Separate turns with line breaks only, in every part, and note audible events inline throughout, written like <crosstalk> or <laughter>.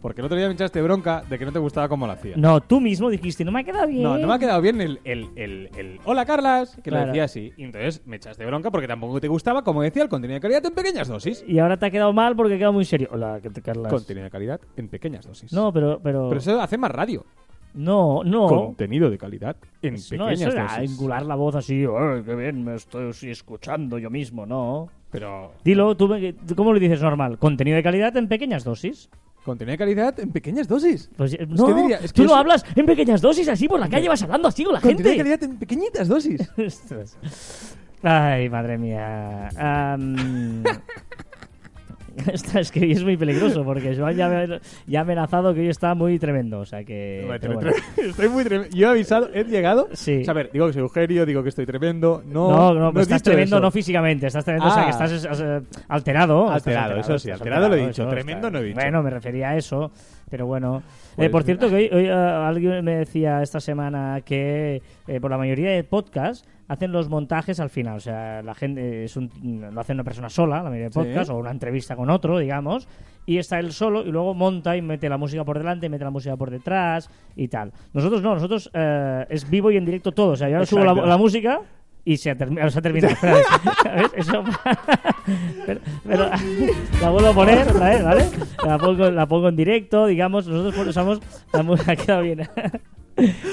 Porque el otro día me echaste bronca de que no te gustaba cómo lo hacía.
No, tú mismo dijiste, no me ha quedado bien.
No, no me ha quedado bien el, el, el, el Hola, Carlas, que
Claro.
lo decía así. Y entonces me echaste bronca porque tampoco te gustaba, como decía, el contenido de calidad en pequeñas dosis.
Y ahora te ha quedado mal porque queda muy serio. Hola, ¿qué te Carlas?
Contenido de calidad en pequeñas dosis.
No, pero, pero...
Pero eso hace más radio.
No, no.
Contenido de calidad en
no,
pequeñas
eso era
dosis.
angular la voz así, "Ay, qué bien, me estoy escuchando yo mismo, no.
Pero
Dilo, ¿tú, me- ¿cómo lo dices normal? Contenido de calidad en pequeñas dosis.
Contenido de calidad en pequeñas dosis.
Pues, eh, no,
que diría, es
tú lo hablas en pequeñas dosis, así por la calle vas hablando así con la
Contenido de
gente.
calidad en pequeñitas dosis. <laughs>
Ay, madre mía. Esta- <laughs> <laughs> es que hoy es muy peligroso porque Joan ya, me- ya ha amenazado que hoy está muy tremendo. O sea que. Pero bueno. <laughs>
Estoy muy tremendo. Yo he avisado, he llegado.
Sí.
O sea, a ver, digo que soy Eugenio, digo que estoy tremendo. No,
No, no,
he
pues estás
dicho
tremendo
eso.
no físicamente, estás tremendo, o sea
Ah.
que estás es- es, eh, alterado. estás
Alterado, eso sí, alterado lo he dicho,
eso,
tremendo no he dicho.
Bueno, me refería a eso, pero bueno.
Pues
Eh, por cierto, que hoy, hoy, eh, alguien me decía esta semana que eh, por la mayoría de podcasts hacen los montajes al final, o sea, la gente es un, lo hace una persona sola, la mayoría de
Sí.
podcasts, o una entrevista con otro, digamos, y está él solo y luego monta y mete la música por delante, mete la música por detrás y tal. Nosotros no, nosotros eh, es vivo y en directo todo, o sea, yo ahora subo la música y se ha, termi- se ha terminado. Eso- <laughs> pero, pero- la vuelvo a poner vez, ¿vale? La pongo, la pongo en directo, digamos. Nosotros usamos la música. <laughs> Ha quedado bien.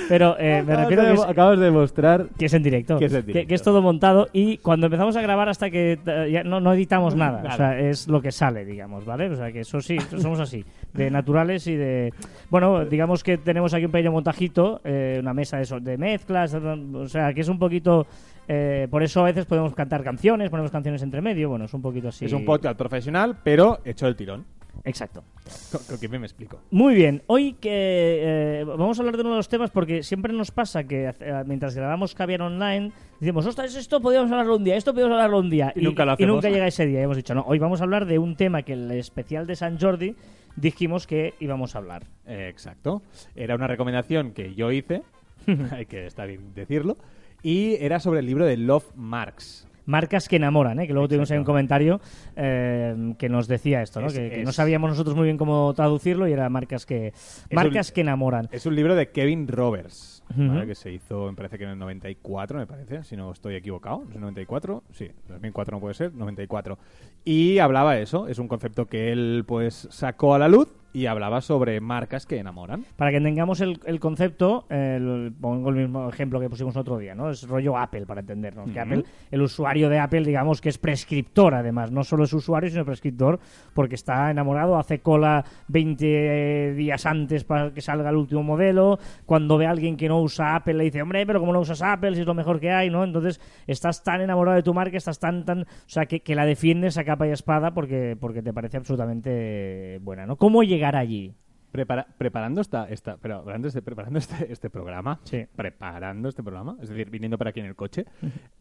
Pero eh, me
Acabas
refiero
de-
que es,
acabas de demostrar
que es en directo.
Que es en
Que,
directo.
que es todo montado y cuando empezamos a grabar hasta que eh, ya no, no editamos nada. O sea, es lo que sale, digamos, ¿vale? O sea, que eso sí, somos así. De naturales y de... Bueno, digamos que tenemos aquí un pequeño montajito, eh, una mesa de, de mezclas, o sea, que es un poquito... eh, por eso a veces podemos cantar canciones, ponemos canciones entre medio, bueno, es un poquito así.
es un podcast profesional, pero hecho el tirón.
Exacto.
Con que bien me explico.
Muy bien, hoy que eh, vamos a hablar de uno de los temas porque siempre nos pasa que eh, mientras grabamos Caviar Online decimos, ostras, esto podríamos hablarlo un día, esto podríamos hablarlo un día
Y nunca lo hacemos.
nunca llega ese día. Y hemos dicho, no, hoy vamos a hablar de un tema que el especial de San Jordi dijimos que íbamos a hablar.
Eh, exacto. Era una recomendación que yo hice, <laughs> hay que estar bien decirlo, y era sobre el libro de Love Marks.
Marcas que enamoran, ¿eh? que luego tuvimos ahí un comentario eh, que nos decía esto, ¿no?
Es-
que, que
es-
no sabíamos nosotros muy bien cómo traducirlo y era marcas que marcas
un-
que enamoran.
Es un libro de Kevin Roberts, Que se hizo, me parece que en el 94, me parece, si no estoy equivocado. ¿Es el 94? Sí, 2004 no puede ser, 94. Y hablaba eso, es un concepto que él pues sacó a la luz y hablaba sobre marcas que enamoran.
Para que tengamos el, el concepto, el- pongo el mismo ejemplo que pusimos otro día, ¿no? Es rollo Apple, para entendernos. Que. Apple, el usuario de Apple, digamos que es prescriptor, además. No solo es usuario, sino prescriptor, porque está enamorado, hace cola 20 días antes para que salga el último modelo. Cuando ve a alguien que no usa Apple, le dice, hombre, pero ¿cómo no usas Apple si es lo mejor que hay, no? Entonces, estás tan enamorado de tu marca, estás tan, tan... O sea, que, que la defiendes a capa y espada porque, porque te parece absolutamente buena, ¿no? ¿Cómo llegar allí?
Prepara- preparando esta, esta pero preparando este, preparando este, este programa,
Sí.
preparando este programa, es decir, viniendo para aquí en el coche,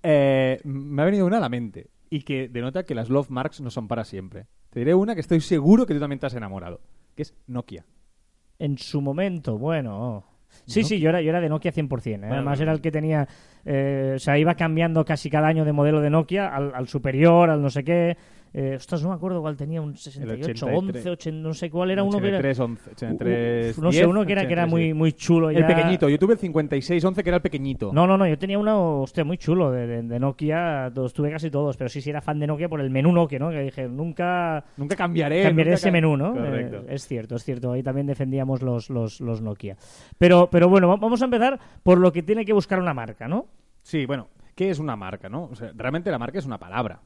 eh, me ha venido una a la mente y que denota que las love marks no son para siempre. Te diré una que estoy seguro que tú también te has enamorado, que es Nokia.
En su momento, bueno. Sí,
Nokia.
sí, yo era, yo era de Nokia 100%. ¿eh?
Bueno,
Además
bueno.
era el que tenía... eh, o sea, iba cambiando casi cada año de modelo de Nokia al, al superior, al no sé qué. Eh, ostras, no me acuerdo cuál tenía, un 68,
83.
11, 80, no sé cuál era uno que era...
83, 11, 83,
Uf, no sé,
10,
uno que era, que era
83,
muy, muy chulo.
El pequeñito, yo tuve el 56, 11 que era el pequeñito.
No, no, no, yo tenía uno, hostia, muy chulo de, de- de Nokia, los tuve casi todos, pero sí, sí era fan de Nokia por el menú Nokia, ¿no? Que dije, nunca
Nunca cambiaré.
cambiaré
nunca
ese
cam-
menú, ¿no?
Correcto.
Eh, es cierto, es cierto. Ahí también defendíamos los, los, los Nokia. Pero, pero bueno, va- vamos a empezar por lo que tiene que buscar una marca, ¿no?
Sí, bueno, ¿qué es una marca, no? O sea, realmente la marca es una palabra.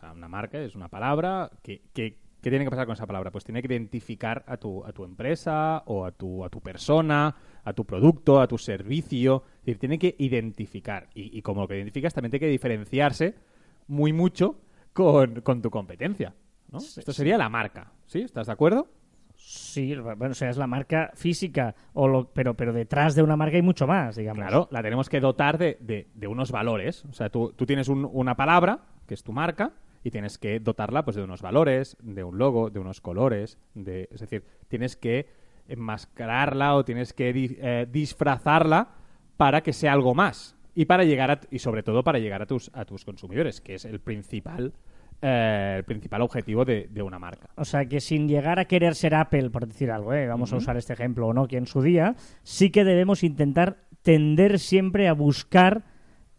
O sea, una marca es una palabra que, que- ¿qué tiene que pasar con esa palabra? Pues tiene que identificar a tu, a tu empresa o a tu, a tu persona, a tu producto, a tu servicio. Es decir, tiene que identificar. Y, y como lo que identificas, también tiene que diferenciarse muy mucho con, con tu competencia. ¿no? Esto sería la marca. ¿Sí? ¿Estás de acuerdo?
Sí, bueno, o sea, es la marca física, o lo, pero, pero detrás de una marca hay mucho más, digamos.
Claro, la tenemos que dotar de, de- de unos valores. O sea, tú, tú tienes un- una palabra, que es tu marca, y tienes que dotarla pues, de unos valores, de un logo, de unos colores. De, es decir, tienes que enmascararla o tienes que eh, disfrazarla para que sea algo más y para llegar a, y sobre todo para llegar a tus a tus consumidores que es el principal eh, el principal objetivo de, de una marca
O sea, que sin llegar a querer ser Apple, por decir algo, ¿eh? vamos a usar este ejemplo, o no, que en su día, sí que debemos intentar tender siempre a buscar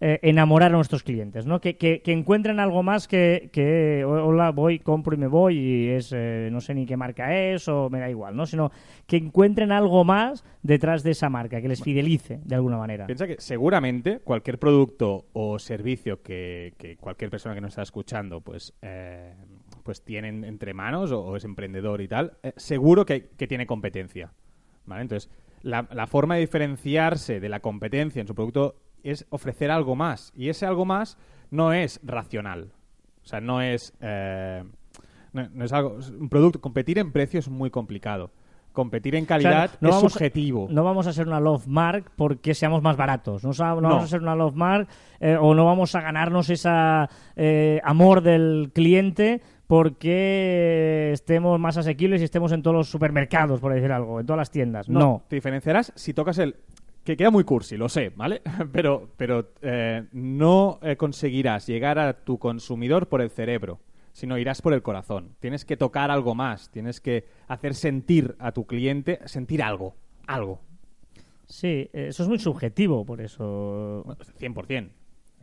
eh, enamorar a nuestros clientes, ¿no? Que, que- que encuentren algo más que, que, "Oh, hola, voy, compro y me voy y es, eh, no sé ni qué marca es o me da igual, ¿no? Sino que encuentren algo más detrás de esa marca, que les fidelice de alguna manera.
Piensa que seguramente cualquier producto o servicio que, que cualquier persona que nos está escuchando pues, eh, pues tiene en- entre manos o, o es emprendedor y tal, seguro que, que tiene competencia. ¿vale? Entonces, la, la forma de diferenciarse de la competencia en su producto es ofrecer algo más. Y ese algo más no es racional. O sea, no es... eh, no, no es algo... un producto... Competir en precio es muy complicado. Competir en
O sea,
calidad
no
es
vamos
subjetivo.
no vamos a ser una love mark porque seamos más baratos. No, vamos a ser una love mark eh, o no vamos a ganarnos ese amor del cliente porque estemos más asequibles y estemos en todos los supermercados, por decir algo, en todas las tiendas. No.
Te diferenciarás si tocas el. Que queda muy cursi, lo sé, ¿vale? <laughs> Pero, pero eh, no eh, conseguirás llegar a tu consumidor por el cerebro, sino irás por el corazón. Tienes que tocar algo más, tienes que hacer sentir a tu cliente, sentir algo, algo.
Sí, eh, eso es muy subjetivo, por eso.
100%.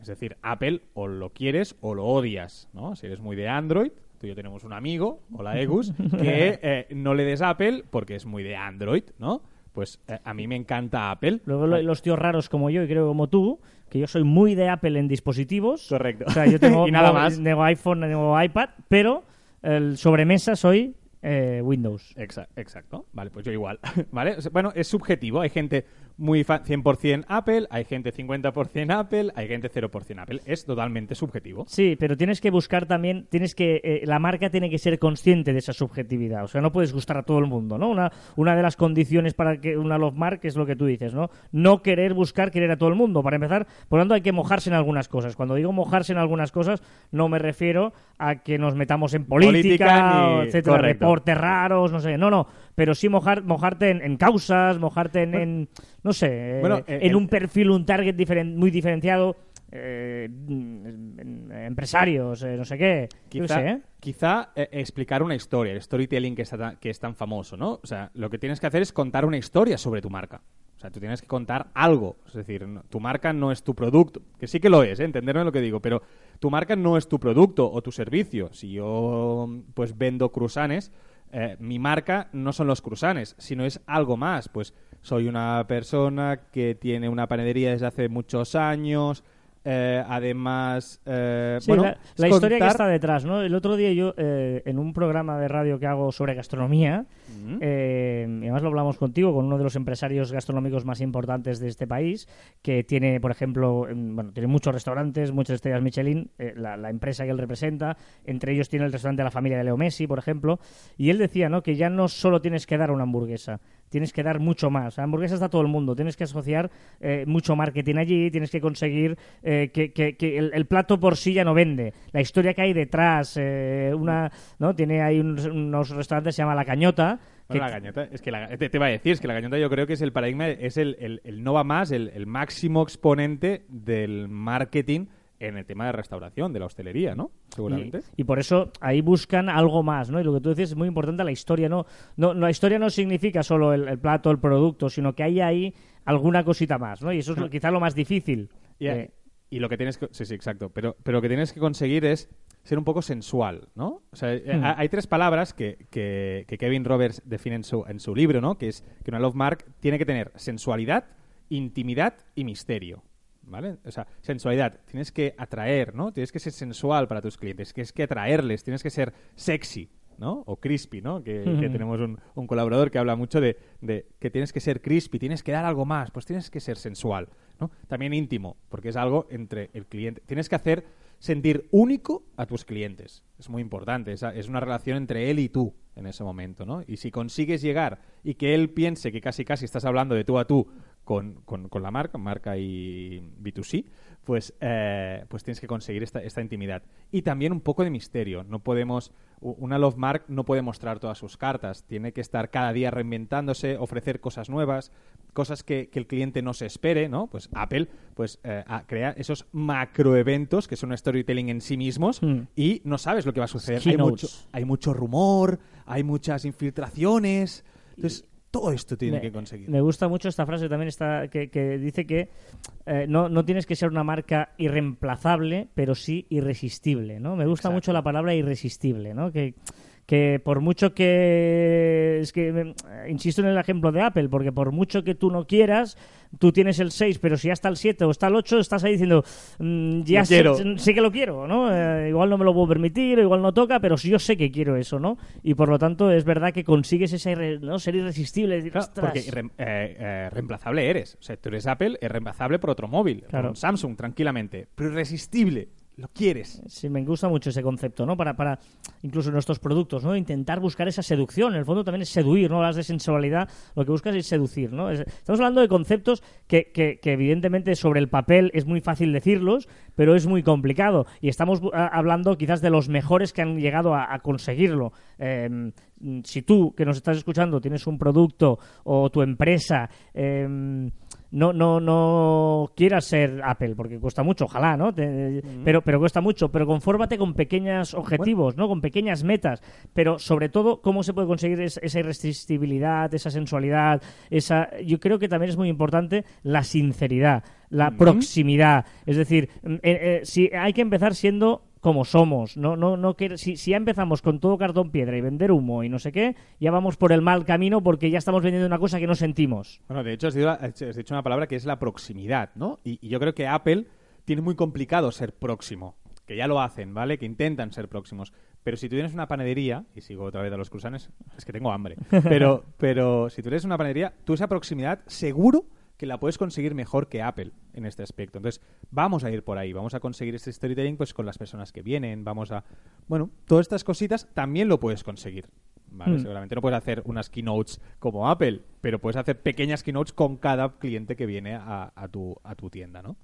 Es decir, Apple o lo quieres o lo odias, ¿no? Si eres muy de Android, tú y yo tenemos un amigo, hola Egus, que <laughs> eh, no le des Apple porque es muy de Android, ¿no? Pues eh, a mí me encanta Apple.
Luego lo- los tíos raros como yo y creo como tú, que yo soy muy de Apple en dispositivos.
Correcto.
O sea, yo tengo, <laughs>
Y nada más.
tengo iPhone, tengo iPad, pero el sobremesa soy eh, Windows.
Exa- Exacto, vale, pues yo igual, <laughs> ¿vale? O sea, Bueno, es subjetivo, hay gente muy fa- 100% Apple, hay gente 50% Apple, hay gente 0% Apple, es totalmente subjetivo.
Sí, pero tienes que buscar también, tienes que, eh, la marca tiene que ser consciente de esa subjetividad, o sea, no puedes gustar a todo el mundo, ¿no? Una, una de las condiciones para que una love mark es lo que tú dices, ¿no? No querer buscar querer a todo el mundo, para empezar, por lo tanto hay que mojarse en algunas cosas. Cuando digo mojarse en algunas cosas, no me refiero a que nos metamos en política,
Política ni-
etcétera,
correcto.
Reportes raros, no sé, no, no, pero sí mojar, mojarte en, en causas, mojarte en, en, no sé, eh,
Bueno,
en un perfil, un target diferen- muy diferenciado, eh, empresarios, eh, no sé qué.
Quizá,
sé, ¿eh?
quizá, explicar una historia, el storytelling que, está que es tan famoso, ¿no? O sea, lo que tienes que hacer es contar una historia sobre tu marca. O sea, tú tienes que contar algo. Es decir, tu marca no es tu producto. Que sí que lo es, ¿eh? entenderme lo que digo. Pero tu marca no es tu producto o tu servicio. Si yo, pues, vendo cruzanes, eh, mi marca no son los cruzanes, sino es algo más. Pues soy una persona que tiene una panadería desde hace muchos años. Eh, además, eh,
Sí,
bueno,
la, historia que está detrás, ¿no? El otro día yo, eh, en un programa de radio que hago sobre gastronomía, y además lo hablamos contigo, con uno de los empresarios gastronómicos más importantes de este país, que tiene, por ejemplo, en- bueno, tiene muchos restaurantes, muchas estrellas Michelin, la, la empresa que él representa, entre ellos tiene el restaurante de la familia de Leo Messi, por ejemplo, y él decía, ¿no? Que ya no solo tienes que dar una hamburguesa, tienes que dar mucho más. La hamburguesa está todo el mundo, tienes que asociar eh, mucho marketing allí, tienes que conseguir eh, que, que- que el, el plato por sí ya no vende. La historia que hay detrás, eh, una, ¿no? Tiene ahí unos, unos restaurantes, se llama La Cañota.
Bueno, la gañota, es que la, te, te iba a decir, es que la gañota yo creo que es el paradigma, es el, el- el no va más, el, el máximo exponente del marketing en el tema de restauración, de la hostelería, ¿no? Seguramente.
Y, y por eso ahí buscan algo más, ¿no? Y lo que tú dices es muy importante, la historia, ¿no? no la historia no significa solo el, el plato, el producto, sino que hay ahí alguna cosita más, ¿no? Y eso es lo- quizá lo más difícil.
Y,
Eh,
y lo que tienes que... Sí, sí, exacto. Pero, pero lo que tienes que conseguir es ser un poco sensual, ¿no? O sea, eh,
Hmm.
ha- hay tres palabras que, que- que Kevin Roberts define en su, en su libro, ¿no? Que es que una love mark tiene que tener sensualidad, intimidad y misterio. ¿Vale? O sea, sensualidad. Tienes que atraer, ¿no? Tienes que ser sensual para tus clientes. Que es que atraerles. Tienes que ser sexy, ¿no? O crispy, ¿no? Que, tenemos un, un colaborador que habla mucho de, de que tienes que ser crispy, tienes que dar algo más. Pues tienes que ser sensual, ¿no? También íntimo, porque es algo entre el cliente. Tienes que hacer sentir único a tus clientes. Es muy importante. Esa- es una relación entre él y tú en ese momento, ¿no? Y si consigues llegar y que él piense que casi casi estás hablando de tú a tú con, con- con la marca, marca y B2C, pues, eh, pues tienes que conseguir esta, esta intimidad. Y también un poco de misterio. No podemos, una Love Mark no puede mostrar todas sus cartas. Tiene que estar cada día reinventándose, ofrecer cosas nuevas, cosas que, que el cliente no se espere, ¿no? Pues Apple pues eh, crea esos macroeventos que son storytelling en sí mismos
Hmm.
y no sabes lo que va a suceder. Hay mucho, hay mucho rumor, hay muchas infiltraciones. Entonces, todo esto tiene
Me-
que conseguir.
Me gusta mucho esta frase también está que, que dice que eh, no, no tienes que ser una marca irreemplazable, pero sí irresistible, ¿no? Me gusta
Exacto.
mucho la palabra irresistible, ¿no? Que, que por mucho que... Es que eh, insisto en el ejemplo de Apple, porque por mucho que tú no quieras, tú tienes el 6, pero si ya está el 7 o está el 8, estás ahí diciendo, mm, ya sé,
quiero.
sé que lo quiero, ¿no? Eh, igual no me lo puedo permitir, o igual no toca, pero sí yo sé que quiero eso, ¿no? Y por lo tanto es verdad que consigues irre- ¿no? ser irresistible, decir,
porque re- eh, eh, reemplazable eres. O sea, tú eres Apple, es reemplazable por otro móvil. por
Claro.
un Samsung, tranquilamente. Pero irresistible. Lo quieres.
Sí, me gusta mucho ese concepto, ¿no? Para, para incluso nuestros productos, ¿no? Intentar buscar esa seducción. En el fondo también es seduir, ¿no? Hablas de sensualidad, lo que buscas es seducir, ¿no? Es- estamos hablando de conceptos que, que, evidentemente sobre el papel es muy fácil decirlos, pero es muy complicado. Y estamos bu- a- hablando quizás de los mejores que han llegado a, conseguirlo. Mm, si tú, que nos estás escuchando, tienes un producto o tu empresa... eh, no, no, no quieras ser Apple, porque cuesta mucho, ojalá, ¿no? Te- pero, pero cuesta mucho. Pero confórmate con pequeños objetivos, ¿no? Con pequeñas metas. Pero sobre todo, ¿cómo se puede conseguir es- esa irresistibilidad, esa sensualidad? esa Yo creo que también es muy importante la sinceridad, la proximidad. Es decir, mm, eh, eh, si hay que empezar siendo como somos. No, no, no que, si, si ya empezamos con todo cartón piedra y vender humo y no sé qué, ya vamos por el mal camino porque ya estamos vendiendo una cosa que no sentimos.
Bueno, de hecho, has dicho, has dicho una palabra que es la proximidad, ¿no? Y, y yo creo que Apple tiene muy complicado ser próximo. Que ya lo hacen, ¿vale? Que intentan ser próximos. Pero si tú tienes una panadería, y sigo otra vez a los cruzanes, es que tengo hambre. <laughs> Pero, pero si tú eres una panadería, tú esa proximidad seguro que la puedes conseguir mejor que Apple en este aspecto. Entonces, vamos a ir por ahí, vamos a conseguir este storytelling pues con las personas que vienen, vamos a... Bueno, todas estas cositas también lo puedes conseguir. ¿vale?
Hmm.
Seguramente no puedes hacer unas keynotes como Apple, pero puedes hacer pequeñas keynotes con cada cliente que viene a, a tu, a tu tienda, ¿no?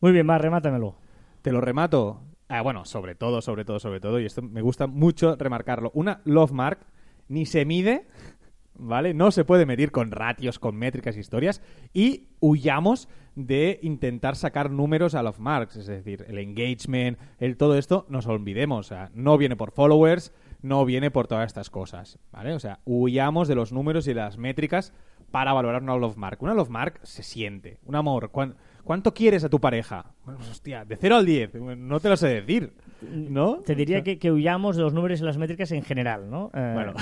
Muy bien, va, remátamelo.
Te lo remato. Ah, bueno, sobre todo, sobre todo, sobre todo, y esto me gusta mucho remarcarlo. Una Love Mark ni se mide, ¿vale? No se puede medir con ratios, con métricas, historias, y huyamos de intentar sacar números a Love Marks, es decir, el engagement, el todo esto, nos olvidemos, o sea, no viene por followers, no viene por todas estas cosas, ¿vale? O sea, huyamos de los números y de las métricas para valorar una Love Mark. Una Love Mark se siente, un amor. ¿Cuán- ¿Cuánto quieres a tu pareja? Pues, hostia, de 0 al 10, no te lo sé decir, ¿no?
Te diría que, que huyamos de los números y las métricas en general, ¿no? Eh,
Bueno.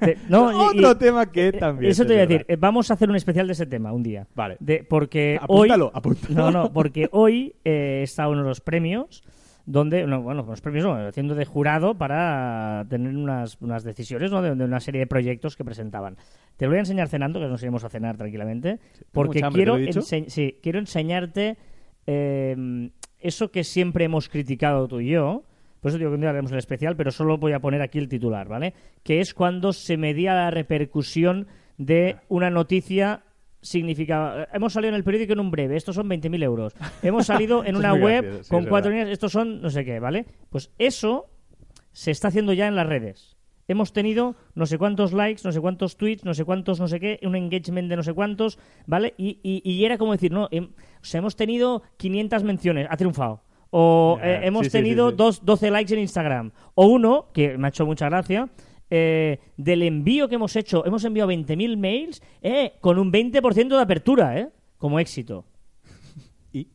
te- <laughs> no,
Otro
y-
tema que
eh,
también.
Eso
es
te voy a decir. eh, Vamos a hacer un especial de ese tema un día.
Vale.
De, porque
Apúntalo,
hoy.
apúntalo.
No, no, porque hoy eh, he estado en uno de los premios donde, no, bueno, los premios no, haciendo de jurado para tener unas, unas decisiones, ¿no? De, de una serie de proyectos que presentaban. Te lo voy a enseñar cenando, que nos iremos a cenar tranquilamente, porque
mucha hambre, ¿te
quiero, ense- sí, quiero enseñarte eh, eso que siempre hemos criticado tú y yo. Por eso digo que un día haremos el especial, pero solo voy a poner aquí el titular, ¿vale? Que es cuando se medía la repercusión de una noticia significa hemos salido en el periódico en un breve, estos son 20.000 euros. Hemos salido en <laughs> una web
gracioso,
con cuatro líneas, estos son no sé qué, ¿vale? Pues eso se está haciendo ya en las redes. Hemos tenido no sé cuántos likes, no sé cuántos tweets, no sé cuántos, no sé qué, un engagement de no sé cuántos, ¿vale? Y, y- y era como decir, no, em- o sea, hemos tenido 500 menciones, ha triunfado. O eh, hemos
sí,
tenido
sí, sí.
dos- 12 likes en Instagram. O uno, que me ha hecho mucha gracia, eh, del envío que hemos hecho, hemos enviado 20.000 mails eh, con un 20% de apertura, ¿eh? Como éxito.
Y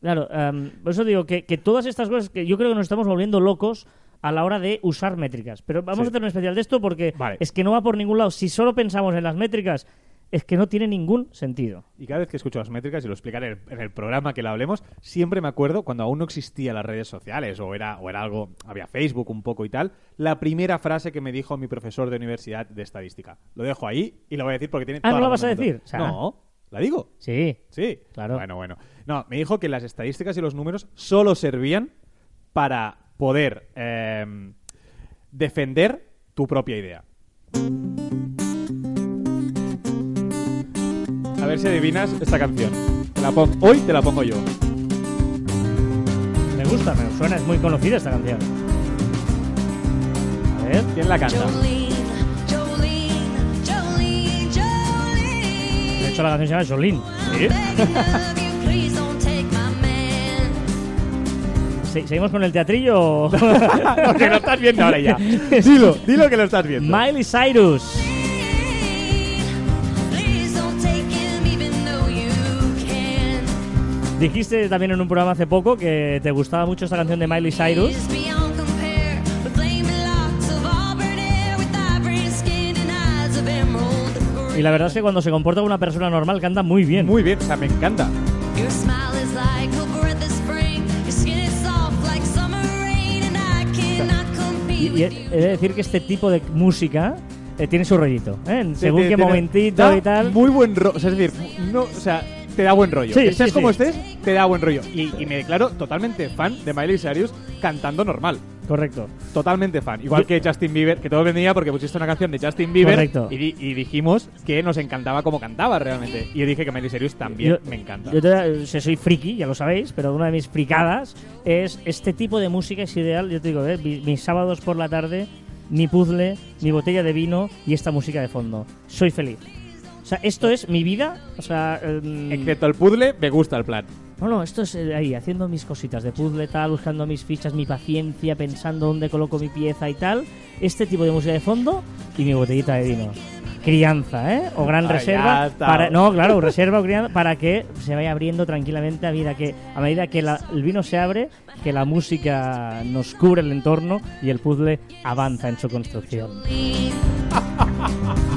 Claro, em, por eso digo que, que todas estas cosas que yo creo que nos estamos volviendo locos a la hora de usar métricas. Pero vamos a hacer un especial de esto porque
Vale.
es que no va por ningún lado. Si solo pensamos en las métricas, es que no tiene ningún sentido.
Y cada vez que escucho las métricas, y lo explicaré en el, en el programa que la hablemos, siempre me acuerdo cuando aún no existían las redes sociales o era, o era algo, había Facebook un poco y tal, la primera frase que me dijo mi profesor de universidad de estadística. Lo dejo ahí y lo voy a decir porque tiene
Ah,
toda
¿no
la
la vas a decir?
mundo.
O sea,
no, la digo.
Sí,
Sí.
Claro.
Bueno, bueno. No, me dijo que las estadísticas y los números solo servían para poder eh, defender tu propia idea. A ver, si adivinas esta canción. Te la pon- Hoy te la pongo yo.
Me gusta, me suena, es muy conocida esta canción. A ver.
¿Quién la canta?
De hecho, la canción se llama Jolene. <laughs> ¿Seguimos con el teatrillo? <laughs>
Porque lo estás viendo ahora ya. <laughs> Dilo, dilo que lo estás viendo.
Miley Cyrus. Dijiste también en un programa hace poco que te gustaba mucho esta canción de Miley Cyrus. Y la verdad es que cuando se comporta como una persona normal canta muy bien.
Muy bien, o sea, me encanta.
Y, y he de decir que este tipo de música eh, tiene su rollito. ¿eh? Según
Te-
qué momentito y tal.
Muy buen rollo. O sea, es decir, no, o sea, te da buen rollo.
Sí,
estés
sí,
como
sí.
estés, te da buen rollo. Y, y me declaro totalmente fan de Miley Cyrus cantando normal.
Correcto.
Totalmente fan. Igual que Justin Bieber, que todo venía porque pusiste una canción de Justin Bieber
Correcto.
Y, di- y dijimos que nos encantaba como cantaba realmente. Y yo dije que Miley Cyrus también
Yo-
me encanta.
Yo te- soy friki, ya lo sabéis, pero una de mis fricadas es este tipo de música es ideal. Yo te digo, ¿eh? Mi- mis sábados por la tarde, mi puzzle, mi botella de vino y esta música de fondo. Soy feliz. O sea, esto es mi vida. O sea, em,
Excepto el puzzle, me gusta el plan.
no, no, esto es eh, ahí, haciendo mis cositas de puzzle, tal, buscando mis fichas, mi paciencia, pensando dónde coloco mi pieza y tal. Este tipo de música de fondo y mi botellita de vino. Crianza, ¿eh? O gran
Ah,
reserva. Para, no, claro, reserva o crianza para que se vaya abriendo tranquilamente a medida que, a medida que la- el vino se abre, que la música nos cubre el entorno y el puzzle avanza en su construcción. <laughs>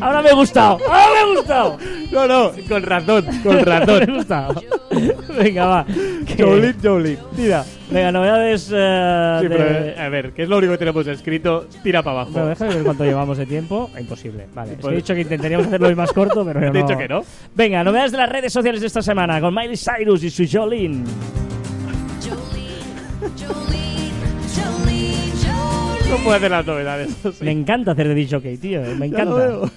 Ahora me ha gustado, ahora me ha gustado.
No, no, con razón, con <laughs>
me ha
razón.
gustado. <laughs> Venga, va. que-
Jolene, Jolene. Tira.
Venga, novedades eh,
Sí,
de-
pero, eh, a ver, ¿qué es lo único que tenemos escrito? Tira para abajo.
Bueno, déjame ver cuánto llevamos de tiempo. Imposible. Vale. Es que
Pues-
he dicho que intentaríamos hacerlo hoy más corto, pero <laughs>
Te he
no.
dicho que no.
Venga, novedades de las redes sociales de esta semana con Miley Cyrus y su. Jolene,
Jolene, Jolene,
Puedo hacer las novedades. sí.
Me encanta hacer de DJ, tío. eh, Me
Ya lo
encanta.
veo.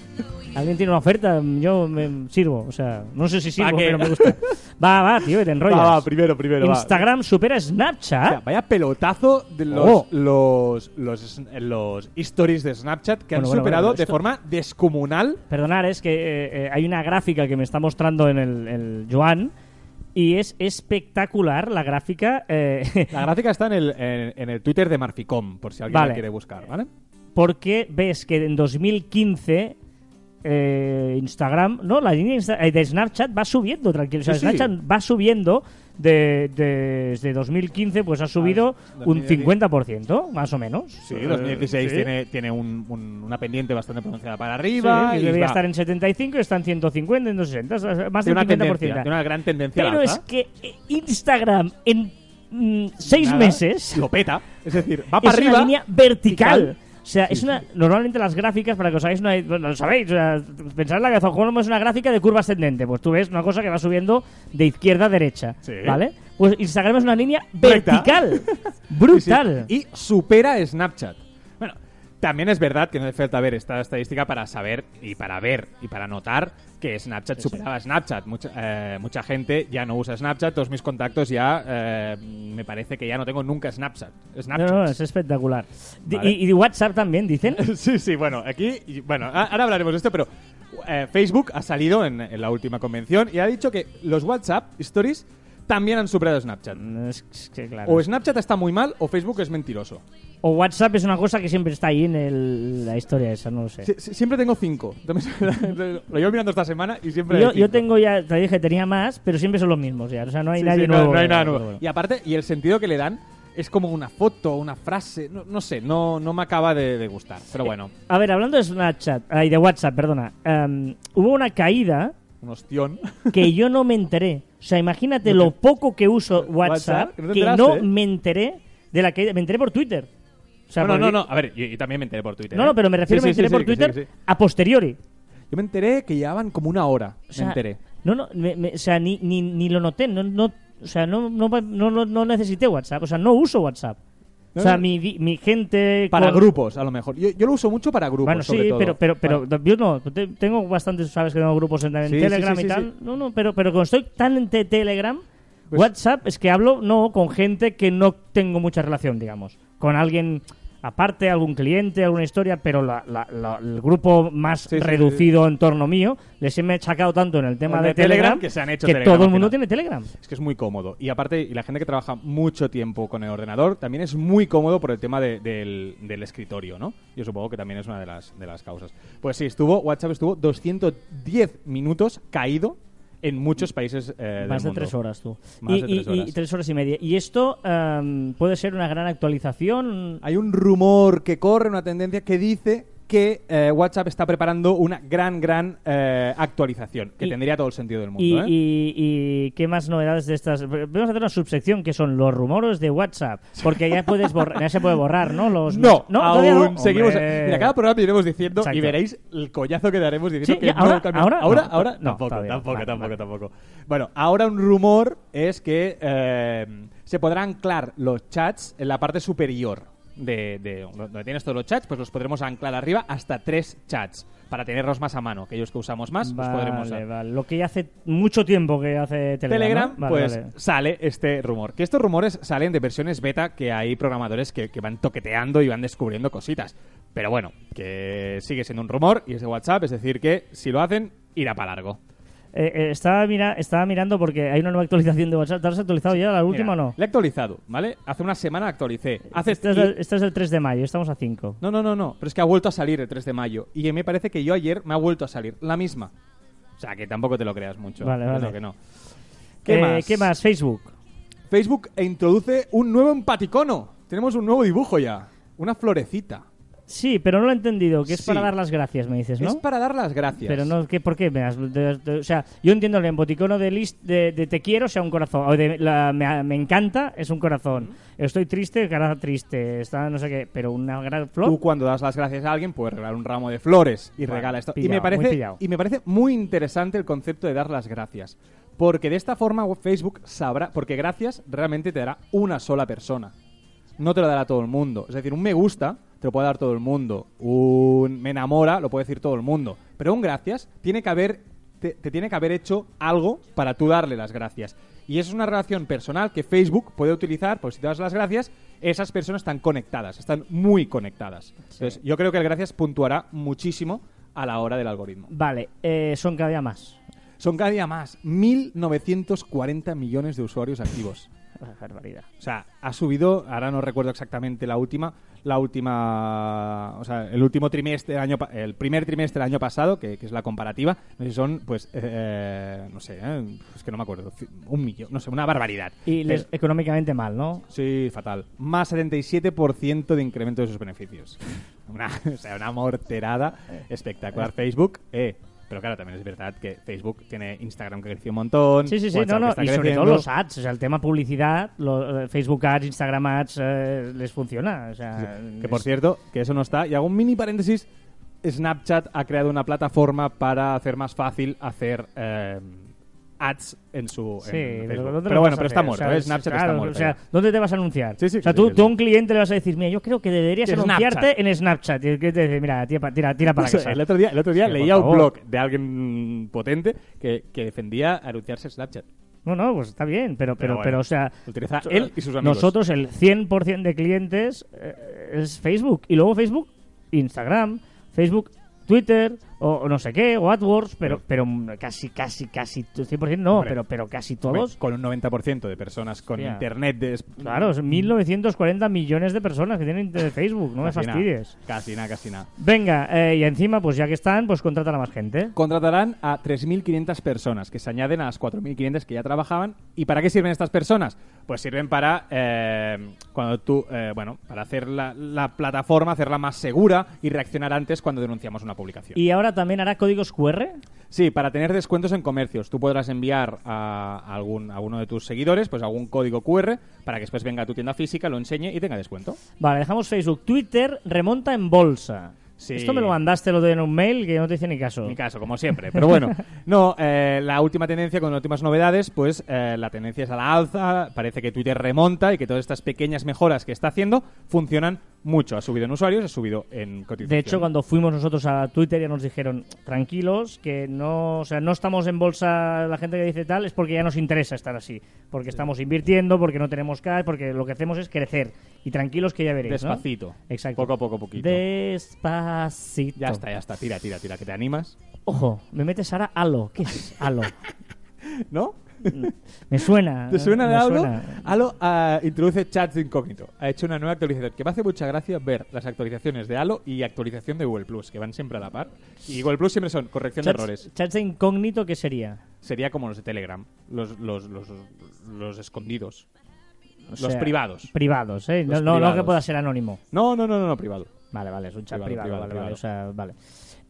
Alguien tiene una oferta, yo me sirvo. O sea, no sé si sirvo, pero me gusta. Va, va, tío, te enrollas.
Va, va, primero, primero. va.
Instagram supera
O
Snapchat.
sea, vaya pelotazo de los,
Oh.
los, los, los stories de Snapchat que han
Bueno, bueno,
superado
bueno,
de
esto-
forma descomunal.
Perdonar, es que eh, eh, hay una gráfica que me está mostrando en el, el Joan y es espectacular la gráfica. eh,
La gráfica está en el, en, en el Twitter de Marficom, por si alguien
Vale.
la quiere buscar, ¿vale?
porque ves que en 2015 eh, Instagram, no, la línea eh, de Snapchat va subiendo tranquilo. O sea,
Sí, sí.
Snapchat va subiendo de, de- desde 2015, pues ha subido
Ah,
un
2016.
50%, más o menos.
Sí,
Eh,
2016
sí.
tiene, tiene un- un- una pendiente bastante pronunciada para
Sí,
arriba.
que
y
debería
va-
estar en 75 y está en 160, en 260, o sea, más del
tiene una
50%.
tendencia, tiene una gran tendencia
Pero es que eh, Instagram en mm, seis
Nada,
meses
Lo peta. Es decir, va
es
para arriba.
una línea vertical.
vertical.
O sea,
Sí,
es una. Normalmente las gráficas, para que os hagáis una. Bueno, lo sabéis, o sea, pensad en la cabeza, ¿cómo es una gráfica de curva ascendente? Pues tú ves una cosa que va subiendo de izquierda a derecha.
Sí.
¿Vale? Pues Instagram es una línea
Recta.
vertical. <laughs>
Sí, sí.
Brutal.
Y supera Snapchat. Bueno, también es verdad que no hace falta ver esta estadística para saber y para ver y para notar que Snapchat superaba a Snapchat. Mucha, eh, mucha gente ya no usa Snapchat, todos mis contactos ya eh, me parece que ya no tengo nunca Snapchat.
No,
Snapchat.
no, es espectacular.
Vale.
Y, y WhatsApp también, dicen. <laughs>
Sí, sí, bueno, aquí, bueno, ahora hablaremos de esto, pero eh, Facebook ha salido en, en la última convención y ha dicho que los WhatsApp Stories también han superado Snapchat.
Es- es que, claro.
O Snapchat está muy mal o Facebook es mentiroso.
O WhatsApp es una cosa que siempre está ahí en el- la historia esa, no lo sé.
Sie- sie- siempre tengo cinco. <laughs> Lo llevo mirando esta semana y siempre.
Yo,
hay
yo
cinco.
tengo ya, te dije, tenía más, pero siempre son los mismos ya. O sea, no hay
Sí,
nadie
sí, no-
nuevo.
No, hay nada nuevo. Y aparte, y el sentido que le dan es como una foto, una frase. No, no sé, no, no me acaba de, de gustar. Pero bueno,
A ver, hablando de Snapchat, ay, de WhatsApp, perdona. em, hubo una caída
un ostión.
que yo no me enteré. O sea, imagínate lo poco que uso WhatsApp,
WhatsApp, que no te
que
enteraste,
no
¿eh?
me enteré de la caída. Me enteré por Twitter. O sea,
no, no, no, no. A ver, yo, yo también me enteré por Twitter.
No,
¿eh?
no, pero me refiero,
Sí,
me
sí,
enteré
sí,
por Twitter a posteriori.
Yo me enteré que llevaban como una hora.
O sea,
me enteré.
No, no, me- me- o sea, ni, ni, ni lo noté. No, no, o sea, no, no, no, no, necesité WhatsApp. O sea, no uso WhatsApp. O sea, mi, mi gente...
Para
con-
grupos, a lo mejor. Yo, yo lo uso mucho para grupos,
Bueno,
sobre
sí,
todo.
pero, pero, pero yo no, te- tengo bastantes, sabes que tengo grupos en, en
Sí, sí,
Telegram
sí,
y tal. No, no, pero, pero como estoy tan en te- Telegram,
Pues-
WhatsApp es que hablo, no, con gente que no tengo mucha relación, digamos. Con alguien aparte, algún cliente, alguna historia, pero la- la- la- el grupo más
Sí, sí,
reducido en torno mío, les he machacado tanto en el tema de,
de Telegram
Telegram,
que se han hecho
que
Telegram
todo el mundo tiene Telegram.
Es que es muy cómodo. Y aparte, y la gente que trabaja mucho tiempo con el ordenador también es muy cómodo por el tema de- del, del escritorio, ¿no? Yo supongo que también es una de las, de las causas. Pues sí, estuvo, WhatsApp estuvo 210 minutos caído en muchos países eh,
Más
del
de
mundo.
tres horas tú.
Más
y,
de
y-
tres horas.
y tres horas y media. Y esto em, puede ser una gran actualización.
Hay un rumor que corre, una tendencia que dice que eh, WhatsApp está preparando una gran, gran eh, actualización, que
Y-
tendría todo el sentido del mundo.
Y,
¿eh?
y- y qué más novedades de estas? Vamos a hacer una subsección que son los rumores de WhatsApp, porque ya puedes borrar, ya se puede borrar, ¿no? Los
No,
todavía
aún
no.
seguimos. Mira, cada programa iremos diciendo
Exacto.
y veréis el collazo que daremos diciendo
Sí,
que no
ahora-
cambia-
ahora
ahora,
no,
ahora
no,
tampoco,
todavía no.
tampoco,
Vale,
tampoco,
vale.
tampoco. Bueno, ahora un rumor es que eh, se podrán anclar los chats en la parte superior de, de donde tienes todos los chats, pues los podremos anclar arriba hasta tres chats para tenerlos más a mano. Aquellos que usamos más, los podremos
Vale. Lo que ya hace mucho tiempo que hace Telegram.
Telegram,
¿no? Vale,
pues sale este rumor. Que estos rumores salen de versiones beta que hay programadores que, que van toqueteando y van descubriendo cositas. Pero bueno, que sigue siendo un rumor y es de WhatsApp, es decir, que si lo hacen, irá para largo.
Eh, eh, estaba, mira, estaba mirando porque hay una nueva actualización de WhatsApp. ¿Te has actualizado ya la última
Mira,
o no?
Le he actualizado, ¿vale? Hace una semana actualicé. Hace
Esta es,
y-
del, esta es del 3 de mayo, estamos a 5.
No, no, no, no. Pero es que ha vuelto a salir el 3 de mayo. Y me parece que yo ayer me ha vuelto a salir la misma. O sea, que tampoco te lo creas mucho.
Vale,
Yo
vale.
creo que no. ¿Qué
Eh,
más?
¿Qué más? Facebook.
Facebook introduce un nuevo empaticono. Tenemos un nuevo dibujo ya. Una florecita.
Sí, pero no lo he entendido, que es
Sí.
para dar las gracias, me dices, ¿no?
Es para dar las gracias.
Pero no, ¿qué, ¿por qué? me has- de- de- o sea, yo entiendo el emboticono de, list, de, de te quiero sea un corazón, o de la- me, me encanta es un corazón. Estoy triste, cara triste, está no sé qué, pero una gran flor.
Tú cuando das las gracias a alguien puedes regalar un ramo de flores y
Bueno,
regala esto. y me
muy
parece y me parece muy interesante el concepto de dar las gracias, porque de esta forma Facebook sabrá, porque gracias realmente te dará una sola persona. No te lo dará todo el mundo. Es decir, un me gusta te lo puede dar todo el mundo. Un me enamora lo puede decir todo el mundo. Pero un gracias tiene que haber te, te tiene que haber hecho algo para tú darle las gracias. Y eso es una relación personal que Facebook puede utilizar, pues si te das las gracias, esas personas están conectadas, están muy conectadas. Entonces, yo creo que el gracias puntuará muchísimo a la hora del algoritmo.
Vale, eh, son cada día más.
Son cada día más, 1.940 millones de usuarios activos. <laughs>
Barbaridad.
O sea, ha subido, ahora no recuerdo exactamente la última, la última, o sea, el último trimestre del año, el primer trimestre del año pasado, que, que es la comparativa, no sé si son, pues, eh, no sé, eh, es que no me acuerdo, un millón, no sé, una barbaridad.
Y les,
Pero-
económicamente mal, ¿no?
sí, fatal. Más 77% de incremento de sus beneficios. <laughs> Una, o sea, una morterada espectacular. Facebook, eh. Pero claro, también es verdad que Facebook tiene Instagram que creció un montón.
Sí, sí, sí,
WhatsApp
no, no. Y sobre
creciendo.
todo los ads, o sea, el tema publicidad, lo- eh, Facebook ads, Instagram ads, eh, les funciona. O sea,
Que por
es-
cierto, que eso no está. Y hago un mini paréntesis. Snapchat ha creado una plataforma para hacer más fácil hacer eh, ads en su
Sí,
en
pero,
Facebook.
¿dónde
Pero bueno, pero está
hacer?
muerto.
O sea,
¿eh? Snapchat
claro,
está muerto.
O sea,
ya.
¿dónde te vas a anunciar?
Sí, sí,
o sea, tú, tú a un cliente le vas a decir, mira, yo creo que deberías anunciarte
Snapchat.
en Snapchat. Y el cliente te dice, mira, tira, tira, tira para casa.
el otro día, el otro día leía un blog de alguien potente que, que defendía anunciarse en Snapchat.
No, no, pues está bien, pero, pero,
Pero
pero,
bueno,
o sea,
utiliza él y sus amigos.
nosotros el 100% de clientes eh, es Facebook y luego Facebook, Instagram, Facebook, Twitter o, no sé qué, o AdWords, pero, pero casi, casi, casi, 100% no,
Hombre.
pero, pero casi todos.
Con un 90% de personas con
Hostia.
internet de...
Claro, son 1940 millones de personas que tienen internet de Facebook, no me
Casi
fastidies.
Casi nada, casi nada.
Venga, eh, y encima, pues ya que están, pues contratan a más gente.
Contratarán a 3.500 personas, que se añaden a las 4.500 que ya trabajaban. ¿Y para qué sirven estas personas? Pues sirven para, eh, cuando tú, eh, bueno, para hacer la, la plataforma, hacerla más segura y reaccionar antes cuando denunciamos una publicación.
Y ahora también hará códigos QR.
Sí, para tener descuentos en comercios. Tú podrás enviar a algún a uno de tus seguidores pues algún código QR para que después venga a tu tienda física, lo enseñe y tenga descuento.
Vale, dejamos Facebook. Twitter remonta en bolsa.
Sí.
Esto me lo mandaste lo de en un mail que no te hice ni caso.
Mi caso, como siempre. <laughs> Pero bueno, no, eh, la última tendencia con las últimas novedades, pues eh, la tendencia es a la alza. Parece que Twitter remonta y que todas estas pequeñas mejoras que está haciendo funcionan mucho. Ha subido en usuarios, ha subido en cotización.
De hecho, cuando fuimos nosotros a Twitter ya nos dijeron, tranquilos, que no, o sea, no estamos en bolsa, la gente que dice tal, es porque ya nos interesa estar así. Porque estamos invirtiendo, porque no tenemos cash, porque lo que hacemos es crecer. Y tranquilos que ya veréis, ¿no?
Despacito.
Exacto.
Poco a poco, poquito.
Despacito.
Ya está, ya está. Tira, tira, tira. ¿Que te animas?
Ojo, me metes ahora Halo. ¿Qué es Halo? <laughs>
¿No? <laughs>
Me suena.
¿Te suena de algo?
suena.
Halo ah, introduce chats de incógnito. Ha hecho una nueva actualización que me hace mucha gracia ver las actualizaciones de Halo y actualización de Google Plus, que van siempre a la par. Y Google Plus siempre son corrección de errores.
chats de incógnito, ¿qué sería?
Sería como los de Telegram, los, los, los, los escondidos.
O
los
sea,
privados.
Privados, ¿eh? No, no, no que pueda ser anónimo.
No, no, no, no, no, privado.
Vale, vale, es un chat
Privado,
privado.
privado,
vale, vale,
privado.
o sea, vale.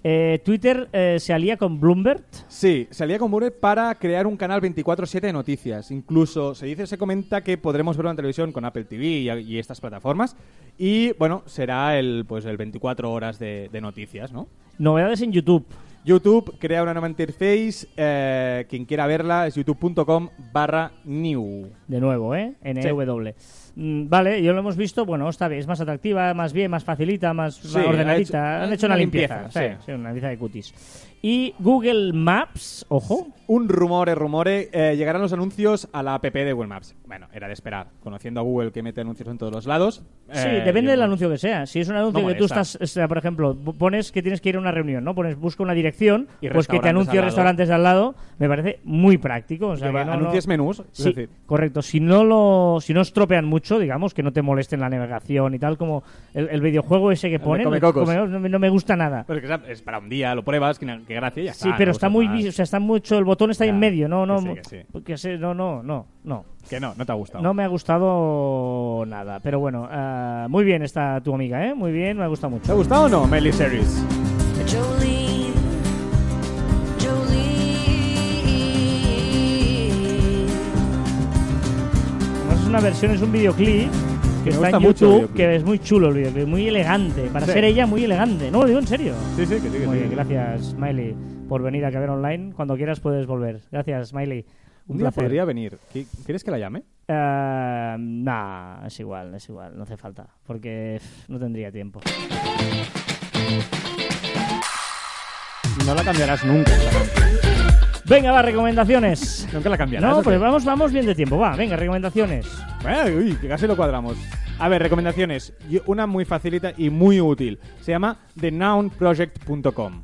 Eh, Twitter eh, se alía con Bloomberg.
Sí, salía con Mure para crear un canal 24-7 de noticias. Incluso se dice, se comenta que podremos verlo en televisión con Apple TV y, y estas plataformas. Y bueno, será el pues el 24 horas de, de noticias, ¿no?
Novedades en YouTube.
YouTube crea una nueva interface. eh, quien quiera verla es youtube.com barra new.
De nuevo, ¿eh? NEW. Mm, Vale, yo lo hemos visto, bueno, está bien, es más atractiva, más bien, más facilita, más
Sí,
ordenadita.
hecho-
Han hecho una,
una
limpieza,
limpieza,
sí,
sí.
sí, una limpieza de cutis. Y Google Maps, ojo,
Un rumore, rumore. eh, llegarán los anuncios a la app de Google Maps. Bueno, era de esperar. Conociendo a Google que mete anuncios en todos los lados.
Sí,
eh,
depende
yo
del anuncio que sea. Si es un anuncio
No
que tú estás, o sea, por ejemplo, pones que tienes que ir a una reunión, ¿no? Pones busca una dirección,
Y
pues que te anuncie restaurantes de al lado, me parece muy práctico. O sea,
Que
no-
anuncies
no-
menús. Es
Sí,
decir,
correcto. Si no lo, si no estropean mucho, digamos, que no te molesten la navegación y tal, como el, el videojuego ese que ponen, no, me- no me gusta nada.
Pues que es para un día, lo pruebas, que, que gracia ya
Sí,
está.
pero
no
está muy,
más.
o sea, está mucho, el botón está ahí
Ya,
en medio, no, no,
que sí, que sí.
que sé, no, no, no, no.
Que no, no te ha gustado.
No me ha gustado nada, pero bueno, ah, muy bien está tu amiga, ¿eh? Muy bien, me ha gustado
¿Te
mucho.
ha gustado o no, Melly Series?
Una versión, es un videoclip que
Me
está
gusta
en
mucho el
YouTube,
videoclip.
que es muy chulo el videoclip, muy elegante, para
Sí.
ser ella muy elegante. No, lo digo en serio.
Sí, sí, que sí, que
Muy
sí.
bien, gracias, Smiley, por venir a Caber Online. Cuando quieras puedes volver. Gracias, Smiley. Un,
Un día
placer.
podría venir. ¿Qui- ¿Quieres que la llame?
Eh, nah, es igual, es igual, no hace falta, porque pff, no tendría tiempo.
No la cambiarás nunca. esta canción.
Venga, va, recomendaciones.
Nunca la cambiarás.
No, pues vamos, vamos bien de tiempo, va, venga, recomendaciones.
Uy, que casi lo cuadramos. A ver, recomendaciones. Una muy facilita y muy útil. Se llama thenownproject.com.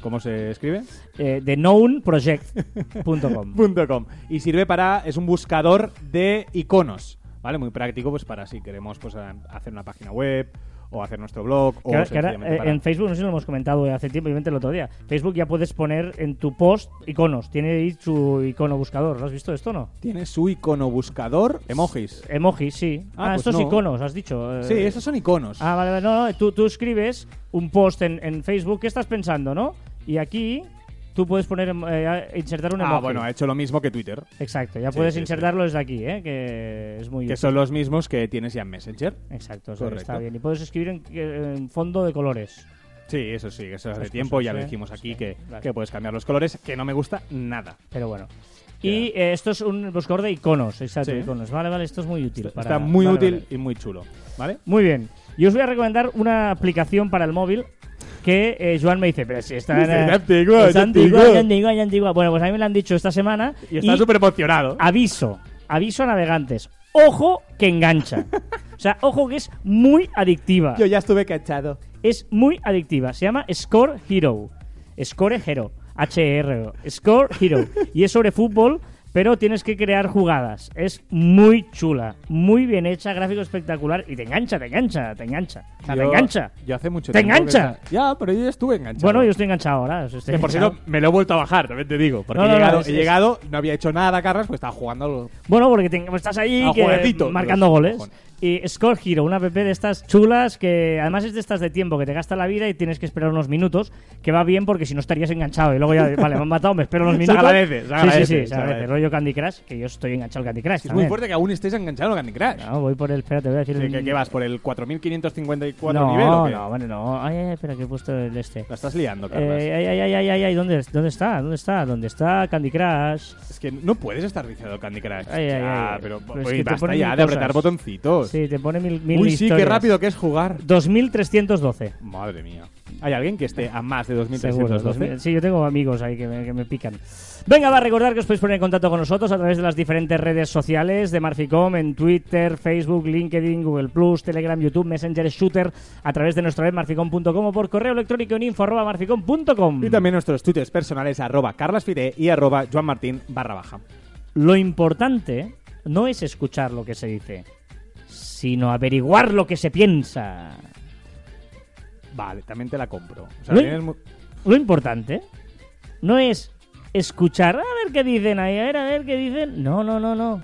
¿Cómo se escribe?
Eh, TheKnownProject.com. <laughs>
Y sirve para... Es un buscador de iconos. ¿Vale? Muy práctico pues para si queremos pues hacer una página web o hacer nuestro blog o
Que ahora- que ahora,
sencillamente
eh,
para-
en Facebook, no sé si lo hemos comentado hace tiempo, obviamente el otro día. Facebook ya puedes poner en tu post iconos. Tiene ahí su icono buscador. ¿Lo has visto esto o no?
Tiene su icono buscador emojis.
Emojis, sí.
Ah,
Ah,
pues
estos
no.
iconos, has dicho. eh,
Sí, esos son iconos.
Ah, vale, vale. No, no, tú, tú escribes un post en, en Facebook. ¿Qué estás pensando, no? Y aquí tú puedes poner, em- eh, insertar un emoji.
Ah, bueno, ha hecho lo mismo que Twitter.
Exacto, ya
Sí,
puedes
sí,
insertarlo desde aquí, ¿eh? Que es muy
Que
útil.
son los mismos que tienes ya en Messenger.
Exacto,
Correcto.
está bien. Y puedes escribir en, en fondo de colores.
Sí, eso sí, eso hace
Esas
tiempo,
cosas,
ya lo
¿eh?
dijimos aquí, que, que puedes cambiar los colores, que no me gusta nada.
Pero bueno. Y eh, esto es un buscador de iconos, exacto, iconos. Vale, vale, esto es muy útil.
Está
para-
muy
vale,
útil
vale.
y muy chulo, ¿vale?
Muy bien. Yo os voy a recomendar una aplicación para el móvil que eh, Joan me dice, pero si está,
Dice,
eh,
"Ya antigua,
es antigua. Bueno, pues a mí me la han dicho esta semana.
Y está súper emocionado.
Aviso, aviso a navegantes. Ojo que engancha. <laughs> O sea, ojo que es muy adictiva.
Yo ya estuve cachado.
Es muy adictiva. Se llama Score Hero. Score Hero. H-E-R-O. Score Hero. Y es sobre fútbol, pero tienes que crear jugadas. Es muy chula. Muy bien hecha, gráfico espectacular. Y te engancha, te engancha, te engancha. O sea, te engancha.
Yo hace mucho
¡Te
tiempo que
engancha!
Ya, pero yo ya estuve enganchado.
Bueno, yo estoy enganchado ahora. estoy
Que por cierto, me lo he vuelto a bajar, también te digo. Porque
No,
he,
no, no,
llegado,
es-
he llegado, no había hecho nada, Carras, pues estaba jugando.
Bueno, porque te- estás ahí que- marcando goles.
cojones.
Y Score Hero, una app de estas chulas que además es de estas de tiempo que te gasta la vida y tienes que esperar unos minutos, que va bien porque si no estarías enganchado y luego ya, vale, me han matado, me espero unos <laughs>
Se
minutos.
agradece, se
Sí,
agradece,
sí, sí,
se
se agradece. Rollo Candy Crush, que yo estoy enganchado al Candy Crush.
Es muy fuerte que aún estés enganchado al Candy Crush.
No, voy por el. Espérate, voy a decir.
Sí, ¿Qué, qué vas? ¿Por el 4554
no,
nivel o qué?
no, bueno, no. Ay, ay, espera, que he puesto el este.
La estás liando.
Eh, ay, ay, ay, ay, ay, ay, ¿dónde, ¿dónde está? ¿Dónde está? ¿Dónde está Candy Crush?
Es que no puedes estar viciado al Candy Crush.
Ay, ay, ay.
pero
Pero es
oye,
que
basta ya
mil
de apretar
cosas. Sí, te pone mil, mil
Uy, sí, qué
historias.
rápido que es jugar.
2312.
Madre mía. ¿Hay alguien que esté a más de
Seguro,
2312?
2000. Sí, yo tengo amigos ahí que me, que me pican. Venga, va a recordar que os podéis poner en contacto con nosotros a través de las diferentes redes sociales de Marficom, en Twitter, Facebook, LinkedIn, Google Plus, Telegram, YouTube, Messenger, Shooter, a través de nuestra web marficom.com o por correo electrónico en info arroba marficom.com.
Y también nuestros twitters personales arroba carlasfide y arroba joanmartin barra baja.
Lo importante no es escuchar lo que se dice, sino averiguar lo que se piensa.
Vale, también te la compro. O sea,
Lo- importante no es escuchar, a ver qué dicen ahí, a ver, a ver qué dicen. No, no, no, no.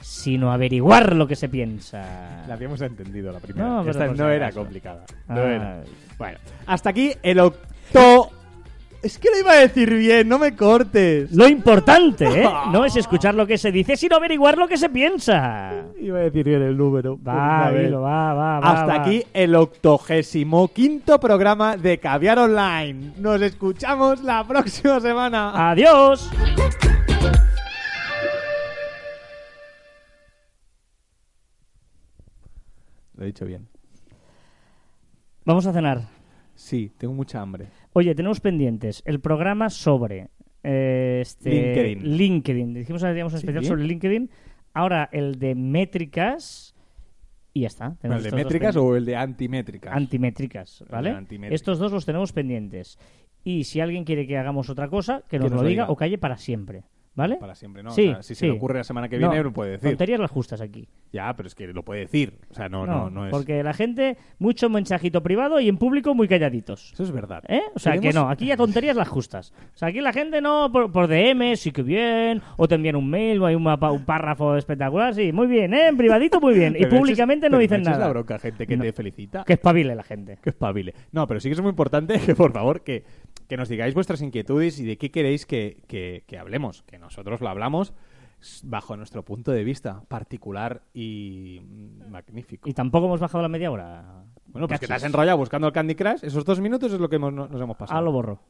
Sino averiguar lo que se piensa.
La habíamos entendido la primera.
No,
Esta no era complicada. No
Ah.
era. Bueno, hasta aquí el octo... Es que lo iba a decir bien, no me cortes.
Lo importante, ¿eh? <laughs> No es escuchar lo que se dice, sino averiguar lo que se piensa.
Iba a decir bien el número.
Va, dilo, va, va, va.
Hasta
va.
aquí el octogésimo quinto programa de Caviar Online. Nos escuchamos la próxima semana.
Adiós.
Lo he dicho bien.
Vamos a cenar.
Sí, tengo mucha hambre.
Oye, tenemos pendientes el programa sobre eh, este,
LinkedIn.
LinkedIn. Dijimos que hacíamos un
Sí.
especial sobre LinkedIn. Ahora el de métricas y ya está.
¿El de métricas o el de antimétricas?
antimétricas, ¿vale?
antimétricas.
Estos dos los tenemos pendientes. Y si alguien quiere que hagamos otra cosa, que nos,
nos
lo
lo
diga,
diga.
o calle para siempre, ¿vale?
Para siempre, ¿no?
Sí,
O sea, si
sí.
se le ocurre la semana que
No,
viene, lo puede decir.
Tonterías las justas aquí.
Ya, pero es que lo puede decir. O sea, no, no, no, es.
Porque la gente, mucho mensajito privado y en público muy calladitos.
Eso es verdad.
¿Eh? O sea, que no, aquí ya tonterías las justas. O sea, aquí la gente no, por, por DM, sí que bien, o te envían un mail, o hay una pa- un párrafo espectacular, sí, muy bien, ¿eh? En privadito, muy bien. <laughs> Y públicamente
eches-
no dicen nada.
la bronca gente que
No.
te felicita.
Que espabile la gente.
Que espabile. No, pero sí que es muy importante <laughs> que, por favor, que, que nos digáis vuestras inquietudes y de qué queréis que, que- que hablemos. Que nosotros lo hablamos bajo nuestro punto de vista particular y magnífico.
Y tampoco hemos bajado la media hora.
bueno, pues que te has enrollado buscando el Candy Crush. Esos dos minutos es lo que hemos- nos hemos pasado.
Ah, lo borro.